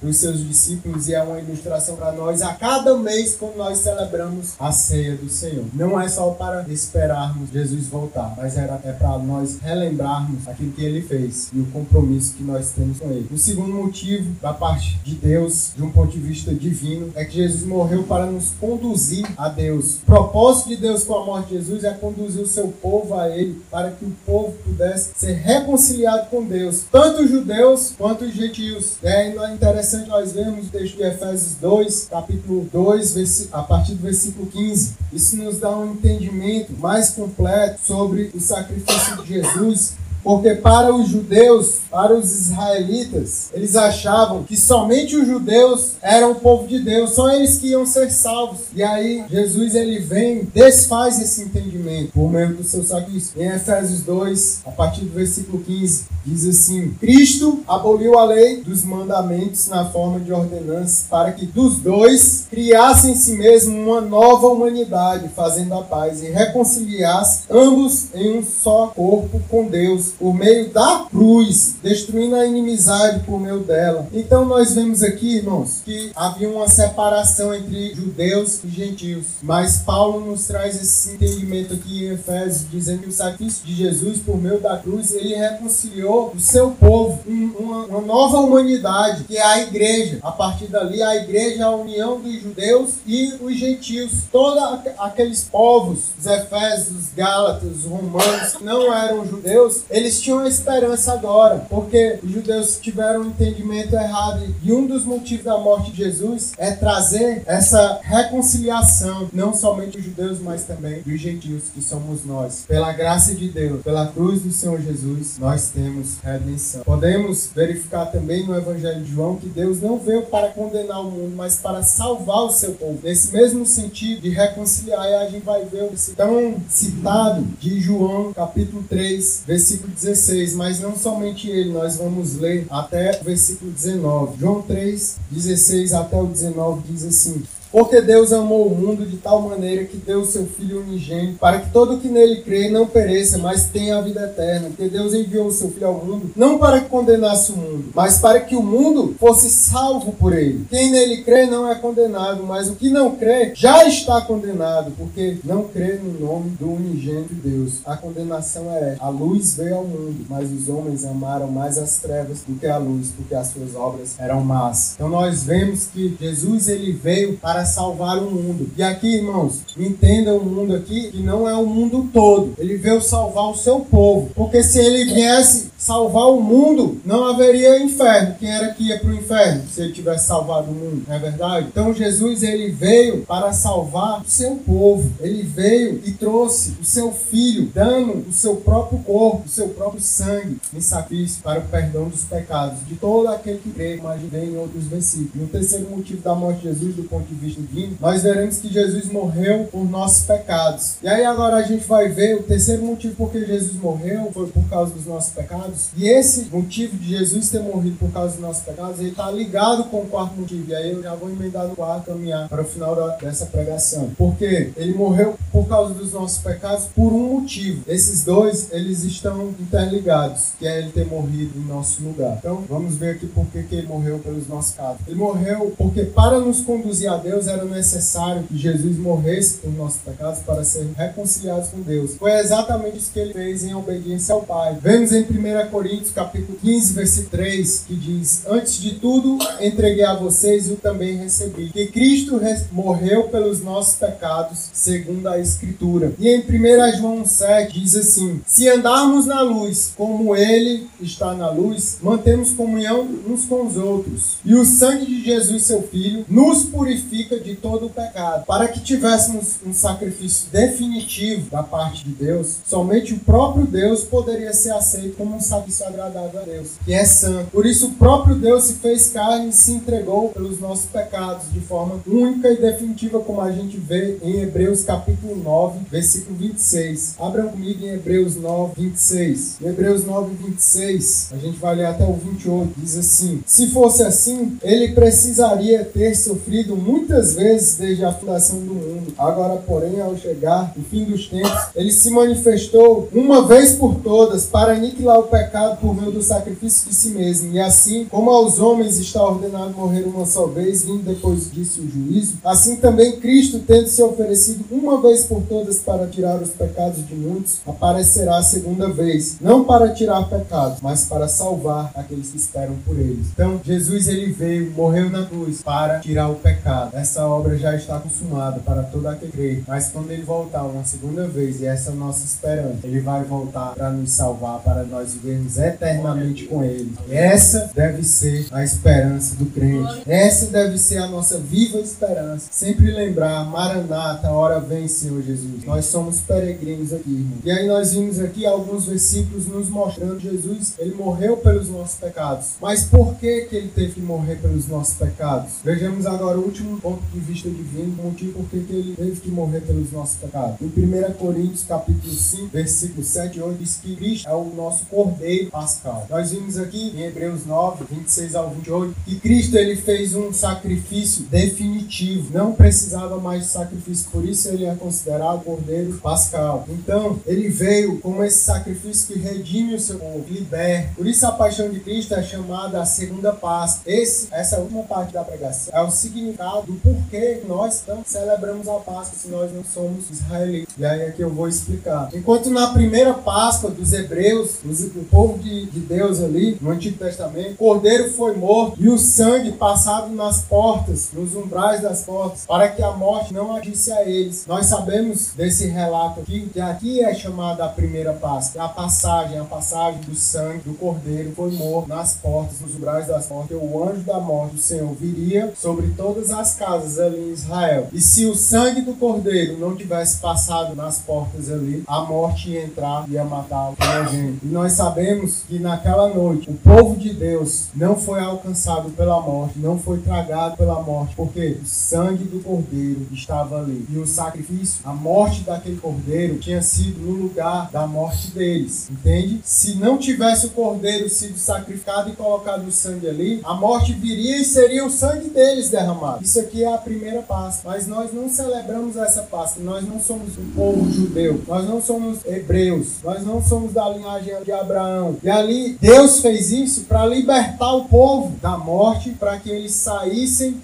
os seus discípulos e é uma ilustração para nós a cada mês quando nós celebramos a ceia do Senhor. Não é só para esperarmos Jesus voltar, mas era, é para nós relembrarmos aquilo que ele fez e o compromisso que nós temos com ele. O segundo motivo da parte de Deus, de um ponto de vista divino, é que Jesus morreu para nos conduzir a Deus. O propósito de Deus com a morte de Jesus é conduzir o seu povo a ele, para que o povo pudesse ser reconciliado com Deus, tanto os judeus quanto os gentios. É interessante nós vermos o texto de Efésios 2, capítulo 2, a partir do versículo 15. Isso nos dá um entendimento mais completo sobre o sacrifício de Jesus porque para os judeus, para os israelitas, eles achavam que somente os judeus eram o povo de Deus, só eles que iam ser salvos. E aí Jesus ele vem, desfaz esse entendimento por meio do seu sacrifício. Em Efésios 2, a partir do versículo 15, diz assim: Cristo aboliu a lei dos mandamentos na forma de ordenança para que dos dois criasse em si mesmo uma nova humanidade, fazendo a paz e reconciliasse ambos em um só corpo com Deus por meio da cruz, destruindo a inimizade por meio dela. Então nós vemos aqui, irmãos, que havia uma separação entre judeus e gentios. Mas Paulo nos traz esse entendimento aqui em Efésios, dizendo que o sacrifício de Jesus por meio da cruz, ele reconciliou o seu povo, uma, uma nova humanidade, que é a igreja. A partir dali, a igreja é a união dos judeus e os gentios. Todos aqueles povos, os efésios, os gálatas, os romanos, que não eram judeus, eles tinham esperança agora, porque os judeus tiveram um entendimento errado e um dos motivos da morte de Jesus é trazer essa reconciliação, não somente os judeus, mas também dos gentios, que somos nós. Pela graça de Deus, pela cruz do Senhor Jesus, nós temos redenção. Podemos verificar também no Evangelho de João que Deus não veio para condenar o mundo, mas para salvar o seu povo. Nesse mesmo sentido de reconciliar, a gente vai ver o tão citado de João, capítulo 3, versículo 16, mas não somente ele, nós vamos ler até o versículo 19. João 3, 16 até o 19 diz assim: porque Deus amou o mundo de tal maneira que deu o seu Filho unigênito, para que todo que nele crê não pereça, mas tenha a vida eterna. Porque Deus enviou o seu Filho ao mundo, não para que condenasse o mundo, mas para que o mundo fosse salvo por ele. Quem nele crê não é condenado, mas o que não crê já está condenado, porque não crê no nome do unigênito de Deus. A condenação é a luz veio ao mundo, mas os homens amaram mais as trevas do que a luz, porque as suas obras eram más. Então nós vemos que Jesus ele veio para para salvar o mundo. E aqui, irmãos, entendam o mundo aqui que não é o mundo todo. Ele veio salvar o seu povo. Porque se ele viesse salvar o mundo, não haveria inferno. Quem era que ia para o inferno se ele tivesse salvado o mundo? Não é verdade? Então Jesus ele veio para salvar o seu povo. Ele veio e trouxe o seu filho, dando o seu próprio corpo, o seu próprio sangue em sacrifício para o perdão dos pecados de todo aquele que crê, mas vem em outros versículos. O terceiro motivo da morte de Jesus, do ponto de vista divino, nós veremos que Jesus morreu por nossos pecados. E aí agora a gente vai ver o terceiro motivo por que Jesus morreu foi por causa dos nossos pecados pecados. E esse motivo de Jesus ter morrido por causa dos nossos pecados, ele está ligado com o quarto motivo. E aí eu já vou emendar no quarto, caminhar para o final da, dessa pregação. Porque ele morreu por causa dos nossos pecados por um motivo. Esses dois, eles estão interligados, que é ele ter morrido em nosso lugar. Então, vamos ver aqui por que, que ele morreu pelos nossos pecados. Ele morreu porque para nos conduzir a Deus era necessário que Jesus morresse por nossos pecados para sermos reconciliados com Deus. Foi exatamente isso que ele fez em obediência ao Pai. Vemos em 1 Coríntios capítulo 15, versículo 3, que diz: Antes de tudo, entreguei a vocês o também recebi, que Cristo morreu pelos nossos pecados, segundo a Escritura. E em 1 João 7 diz assim: Se andarmos na luz, como Ele está na luz, mantemos comunhão uns com os outros. E o sangue de Jesus, seu Filho, nos purifica de todo o pecado. Para que tivéssemos um sacrifício definitivo da parte de Deus, somente o próprio Deus poderia ser aceito como um sacrifício agradável a Deus, que é santo. Por isso, o próprio Deus se fez carne e se entregou pelos nossos pecados de forma única e definitiva, como a gente vê em Hebreus capítulo 9, versículo 26. Abram comigo em Hebreus 9, 26. Em Hebreus 9, 26, a gente vai ler até o 28, diz assim: Se fosse assim, ele precisaria ter sofrido muitas vezes desde a fundação do mundo. Agora, porém, ao chegar o fim dos tempos, ele se manifestou uma vez por todas para aniquilar o pecado por meio do sacrifício de si mesmo. E assim, como aos homens está ordenado morrer uma só vez, vindo depois disso o juízo, assim também Cristo, tendo se oferecido uma vez por todas para tirar os pecados de muitos, aparecerá a segunda vez, não para tirar pecados, mas para salvar aqueles que esperam por eles. Então, Jesus ele veio, morreu na cruz para tirar o pecado. Essa obra já está consumada para todo aquele que crê. Mas quando ele voltar uma segunda vez, e essa é a nossa esperança, ele vai voltar para nos salvar, para nós vivermos eternamente com ele. Essa deve ser a esperança do crente. Essa deve ser a nossa viva esperança. Sempre lembrar, Maranata, hora vem, Senhor Jesus. Nós somos peregrinos aqui, irmão. E aí nós vimos aqui alguns versículos nos mostrando Jesus, ele morreu pelos nossos pecados. Mas por que que ele teve que morrer pelos nossos pecados? Vejamos agora o último ponto de vista divino, o motivo por que ele teve que morrer pelos nossos pecados. Em 1 Coríntios capítulo 5, versículo 7 e 8 diz que Cristo é o nosso Cordeiro Pascal. Nós vimos aqui em Hebreus 9, 26 ao 28, que Cristo ele fez um sacrifício definitivo, não precisava mais de sacrifício, por isso ele é considerado Cordeiro Pascal. Então, ele veio como esse sacrifício que redime o seu povo, liberta. Por isso a paixão de Cristo é chamada a segunda Páscoa. Esse, essa última parte da pregação é o significado do porquê nós então, celebramos a Páscoa se nós não somos israelitas. E aí é que eu vou explicar. Enquanto na primeira Páscoa dos hebreus, o povo de, de Deus ali, no Antigo Testamento, o cordeiro foi morto e o sangue passado nas portas, nos umbrais das portas, para que a morte não agisse a eles. Nós sabemos desse relato aqui, que aqui é chamada a primeira Páscoa, a passagem, a passagem do sangue do cordeiro foi morto nas portas, nos umbrais das portas, o anjo da morte, o Senhor, viria sobre todas as casas ali em Israel. E se o sangue do cordeiro não tivesse passado nas portas ali, a morte ia entrar e ia matar a gente. E nós sabemos que naquela noite o povo de Deus não foi alcançado pela morte, não foi tragado pela morte, porque o sangue do cordeiro estava ali. E o sacrifício, a morte daquele cordeiro tinha sido no lugar da morte deles. Entende? Se não tivesse o cordeiro sido sacrificado e colocado o sangue ali, a morte viria e seria o sangue deles derramado. Isso aqui é a primeira Páscoa. Mas nós não celebramos essa Páscoa. Nós não somos um povo judeu. Nós não somos hebreus. Nós não somos da linhagem de Abraão. E ali Deus fez isso para libertar o povo da morte, para que eles saíssem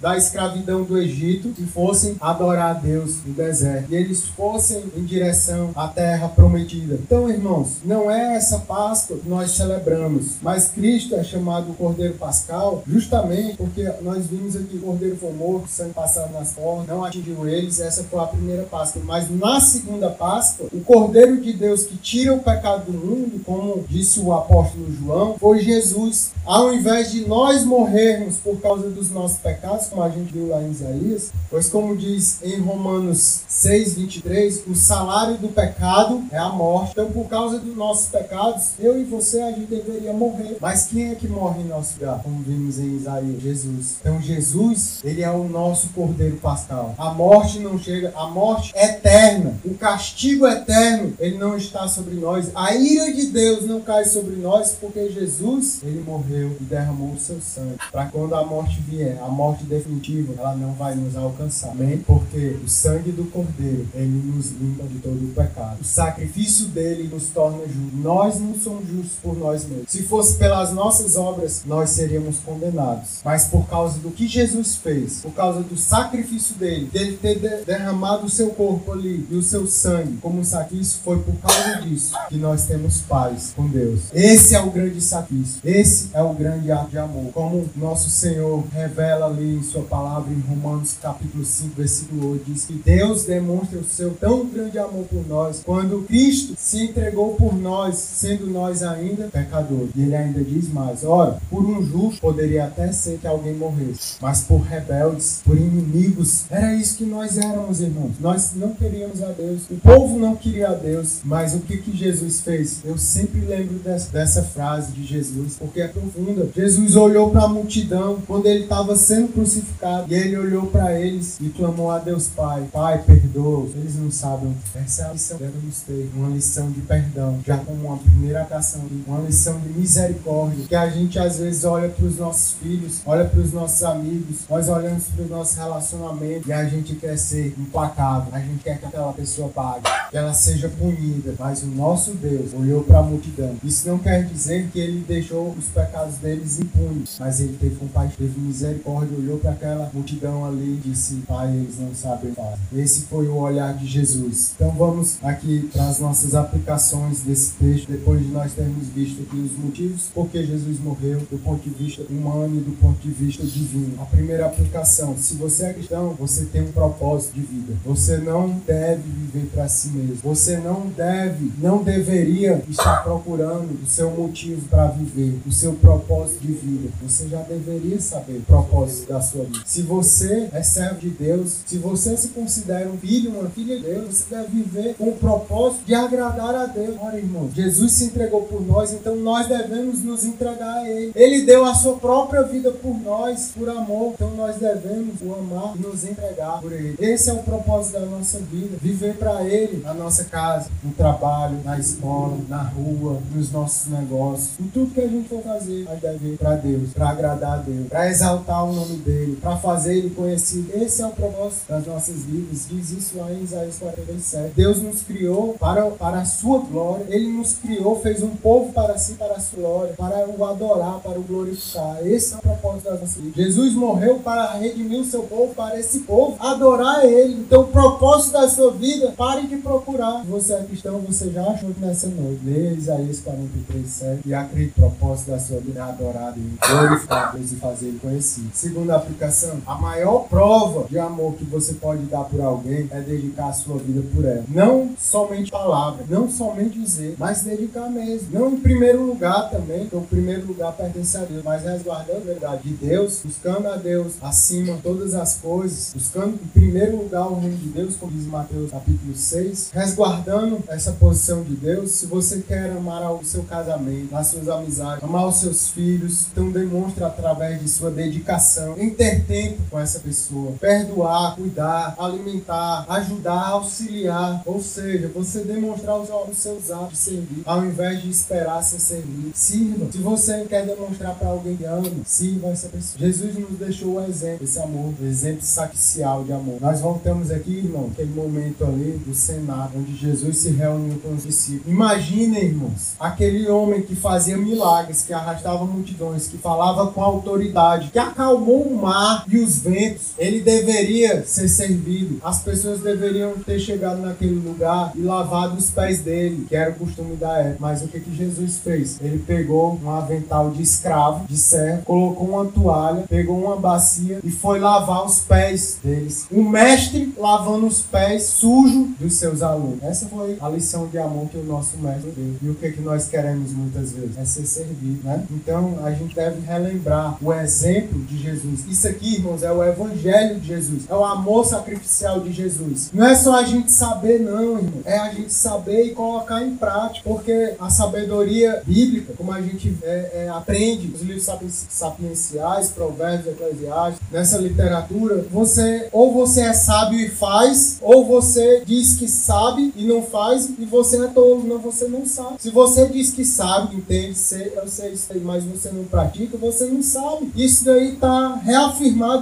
da escravidão do Egito e fossem adorar a Deus no deserto. E eles fossem em direção à terra prometida. Então, irmãos, não é essa Páscoa que nós celebramos, mas Cristo é chamado Cordeiro Pascal justamente porque nós vimos aqui o Cordeiro foi morto, sangue passado nas portas, não atingiu eles. Essa foi a primeira Páscoa. Mas na segunda Páscoa, o Cordeiro de Deus que tira o pecado do mundo, como disse o apóstolo João, foi Jesus. Ao invés de nós morrermos por causa dos nossos pecados, como a gente viu lá em Isaías, pois como diz em Romanos 6, 23, o salário do pecado é a morte. Então, por causa dos nossos pecados, eu e você, a gente deveria morrer. Mas quem é que morre em nosso lugar? Como vimos em Isaías, Jesus. Então, Jesus, ele é o nosso Cordeiro Pascal. A morte não chega, a morte eterna, o castigo eterno, ele não está sobre nós. A ira de Deus não cai sobre nós, porque Jesus, ele morreu e derramou o seu sangue. Para quando a morte vier, a morte definitiva, ela não vai nos alcançar. Amém? Porque o sangue do Cordeiro, ele nos limpa de todo o pecado. O sacrifício dele nos torna justos. Nós não somos justos por nós mesmos. Se fosse pelas nossas obras, nós seríamos condenados. Mas por causa do que Jesus fez, por causa do sacrifício dele, dele ter derramado o seu corpo ali e o seu sangue como um sacrifício, foi por causa disso que nós temos paz com Deus. Esse é o grande sacrifício. Esse é o grande ato de amor. Como nosso Senhor revela ali em sua palavra em Romanos capítulo 5, versículo 8, diz que Deus demonstra o seu tão grande amor por nós quando Cristo se entregou por nós, sendo nós ainda pecadores. E ele ainda diz mais: ora, por um justo poderia até ser que alguém morresse, mas por rebeldes, por inimigos, era isso que nós éramos, irmãos. Nós não queríamos a Deus, o povo não queria a Deus, mas o que, que Jesus fez? Eu sempre lembro dessa, dessa frase de Jesus, porque é profunda. Jesus olhou para a multidão quando ele estava sendo crucificado crucificado. E ele olhou para eles e clamou a Deus Pai: Pai, perdoa. Eles não sabem. Essa é a lição que devemos ter. Uma lição de perdão. Já como uma primeira atração. Uma lição de misericórdia. Que a gente às vezes olha para os nossos filhos, olha para os nossos amigos, nós olhamos para o nosso relacionamento e a gente quer ser implacável. A gente quer que aquela pessoa pague, que ela seja punida. Mas o nosso Deus olhou para a multidão. Isso não quer dizer que ele deixou os pecados deles impunes, mas ele teve compaixão, teve misericórdia, olhou para aquela multidão ali disse: Pai, eles não sabem fazer. Esse foi o olhar de Jesus. Então vamos aqui para as nossas aplicações desse texto, depois de nós termos visto aqui os motivos porque Jesus morreu do ponto de vista humano e do ponto de vista divino. A primeira aplicação: se você é cristão, você tem um propósito de vida. Você não deve viver para si mesmo. Você não deve, não deveria estar procurando o seu motivo para viver, o seu propósito de vida. Você já deveria saber o propósito da sua vida. Se você é servo de Deus, se você se considera um filho, uma filha de Deus, você deve viver com o propósito de agradar a Deus. Ora, irmão, Jesus se entregou por nós, então nós devemos nos entregar a Ele. Ele deu a sua própria vida por nós, por amor. Então nós devemos o amar e nos entregar por Ele. Esse é o propósito da nossa vida. Viver para Ele, na nossa casa, no trabalho, na escola, na rua, nos nossos negócios. Em tudo que a gente for fazer, a deve para Deus, para agradar a Deus, para exaltar o nome dele, para fazer ele conhecido. Esse é o propósito das nossas vidas. Diz isso lá em Isaías 47. Deus nos criou para, para a sua glória. Ele nos criou, fez um povo para si, para a sua glória, para o adorar, para o glorificar. Esse é o propósito das nossas vidas. Jesus morreu para redimir o seu povo, para esse povo adorar ele. Então, o propósito da sua vida, pare de procurar. Se você é cristão, você já achou que nessa noite. Lê Isaías 43, 7 e acredite, o propósito da sua vida é adorar Deus, glorificar Deus e fazer ele conhecido. Segunda aplicação, a maior prova de amor que você pode dar por alguém é dedicar a sua vida por ela. Não somente palavra, não somente dizer, mas dedicar mesmo. Não em primeiro lugar também, porque o primeiro lugar pertence a Deus, mas resguardando a verdade de Deus, buscando a Deus acima todas as coisas, buscando em primeiro lugar o reino de Deus, como diz Mateus capítulo 6, resguardando essa posição de Deus. Se você quer amar o seu casamento, as suas amizades, amar os seus filhos, então demonstre através de sua dedicação ter tempo com essa pessoa, perdoar, cuidar, alimentar, ajudar, auxiliar, ou seja, você demonstrar os, os seus atos de servir, ao invés de esperar ser servido. Sirva. Se você quer demonstrar para alguém que ama, sirva essa pessoa. Jesus nos deixou o exemplo, esse amor, o exemplo sacrificial de amor. Nós voltamos aqui, irmão, aquele momento ali do cenário, onde Jesus se reuniu com os discípulos. Imaginem, irmãos, aquele homem que fazia milagres, que arrastava multidões, que falava com autoridade, que acalmou o mar e os ventos. Ele deveria ser servido. As pessoas deveriam ter chegado naquele lugar e lavado os pés dele, que era o costume da época. Mas o que, que Jesus fez? Ele pegou um avental de escravo, de servo, colocou uma toalha, pegou uma bacia e foi lavar os pés deles. O mestre lavando os pés sujos dos seus alunos. Essa foi a lição de amor que o nosso mestre deu. E o que, que nós queremos muitas vezes? É ser servido, né? Então a gente deve relembrar o exemplo de Jesus. Isso aqui, irmãos, é o evangelho de Jesus. É o amor sacrificial de Jesus. Não é só a gente saber, não, irmão. É a gente saber e colocar em prática. Porque a sabedoria bíblica, como a gente é, é, aprende os livros sapienciais, provérbios, eclesiásticos, nessa literatura, você ou você é sábio e faz, ou você diz que sabe e não faz, e você é tolo, não, você não sabe. Se você diz que sabe, entende, sei, eu sei mas você não pratica, você não sabe. Isso daí está reafirmado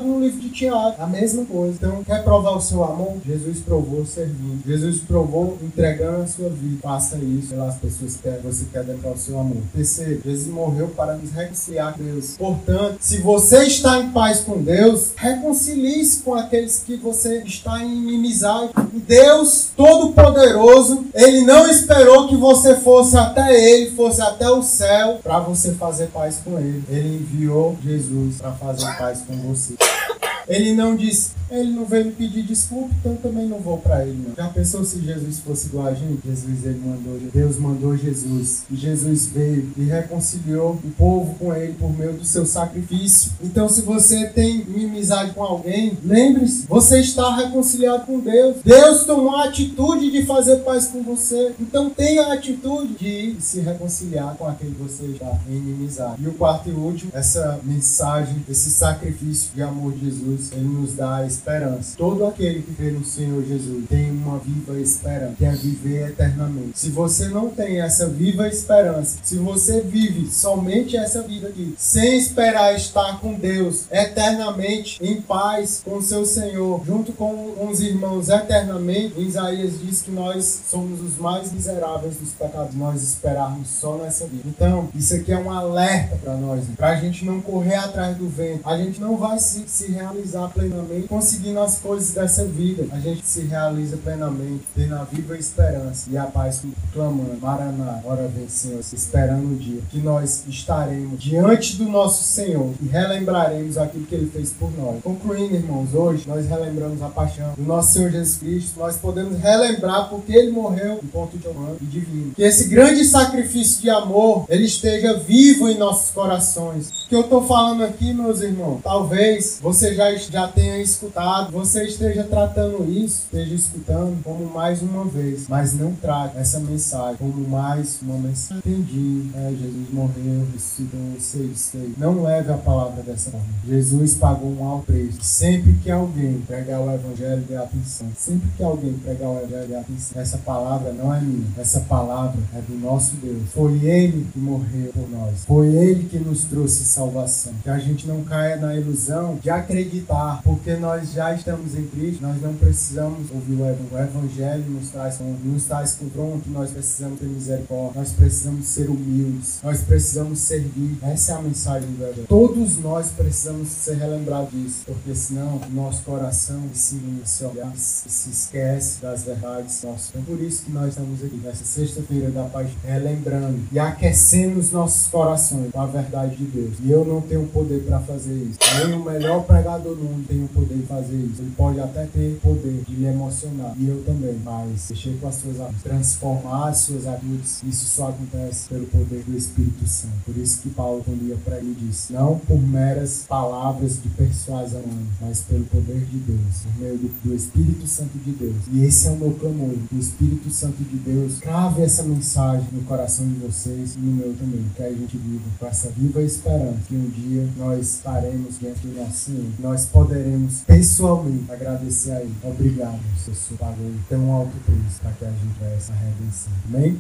no livro de Tiago. A mesma coisa. Então, quer provar o seu amor? Jesus provou servindo. Jesus provou entregando a sua vida. Faça isso pelas pessoas que você quer demonstrar o seu amor. Terceiro, Jesus morreu para nos reconciliar com Deus. Portanto, se você está em paz com Deus, reconcilie-se com aqueles que você está em inimizade. Deus Todo-Poderoso, Ele não esperou que você fosse até Ele, fosse até o céu, para você fazer paz com Ele. Ele enviou Jesus para fazer paz com você. Ele não disse, Ele não veio me pedir desculpa, então também não vou para ele. Não. Já pensou se Jesus fosse igual a gente? Jesus, ele mandou, Deus mandou Jesus. E Jesus veio e reconciliou o povo com ele por meio do seu sacrifício. Então, se você tem inimizade com alguém, lembre-se, você está reconciliado com Deus. Deus tomou a atitude de fazer paz com você. Então, tenha a atitude de se reconciliar com aquele que você está em inimizade. E o quarto e último, essa mensagem, esse sacrifício de amor de Jesus, ele nos dá esperança. Todo aquele que crê no Senhor Jesus tem uma viva esperança, que é viver eternamente. Se você não tem essa viva esperança, se você vive somente essa vida aqui, sem esperar estar com Deus eternamente, em paz com seu Senhor, junto com os irmãos eternamente, Isaías diz que nós somos os mais miseráveis dos pecados, nós esperarmos só nessa vida. Então, isso aqui é um alerta para nós, né? para a gente não correr atrás do vento. A gente não vai se, se realizar plenamente conseguindo as coisas dessa vida. A gente se realiza plenamente, tendo a viva esperança e a paz clamando, Maraná, ora vem Senhor, esperando o dia que nós estaremos diante do nosso Senhor e relembraremos aquilo que Ele fez por nós. Concluindo, irmãos, hoje nós relembramos a paixão do nosso Senhor Jesus Cristo, nós podemos relembrar porque Ele morreu em ponto de humano e divino. Que esse grande sacrifício de amor, Ele esteja vivo em nossos corações. O que eu estou falando aqui, meus irmãos, talvez você já, já tenha escutado, você esteja tratando isso, esteja escutando como mais uma vez, mas não trate essa mensagem como mais uma mensagem. Entendi, é, Jesus morreu, ressuscitou, sei, sei. Não leve a palavra dessa forma. Jesus pagou um alto preço. Sempre que alguém pregar o evangelho, dê atenção. Sempre que alguém pregar o evangelho, dê atenção. Essa palavra não é minha, essa palavra é do nosso Deus. Foi Ele que morreu por nós. Foi Ele que nos trouxe salvação. Que a gente não caia na ilusão de acreditar, porque nós já estamos em Cristo, nós não precisamos ouvir o Evangelho. Nos traz, nos traz confronto, nós precisamos ter misericórdia, nós precisamos ser humildes, nós precisamos servir. Essa é a mensagem do Evangelho. Todos nós precisamos ser relembrados disso, porque senão o nosso coração se se olhar, se esquece das verdades nossas. Então por isso que nós estamos aqui, nessa sexta-feira da paz, relembrando e aquecendo os nossos corações com a verdade de Deus. E eu não tenho poder para fazer isso. Nem o melhor pregador mundo tem o poder de fazer isso. Ele pode até ter poder de lhe emocionar. E eu também. Mas mexer com as suas atitudes, transformar as suas atitudes, isso só acontece pelo poder do Espírito Santo. Por isso que Paulo, quando ia para ele, disse: Não por meras palavras de persuasão, mas pelo poder de Deus, por meio do, do Espírito Santo de Deus. E esse é o meu clamor. Que o Espírito Santo de Deus crave essa mensagem no coração de vocês e no meu também. Que a gente viva com essa viva esperança que um dia nós estaremos diante do nosso Senhor. Nós poderemos pessoalmente agradecer a Ele. Obrigado, Senhor pagou tão alto preço para que a gente tivesse a redenção. Amém?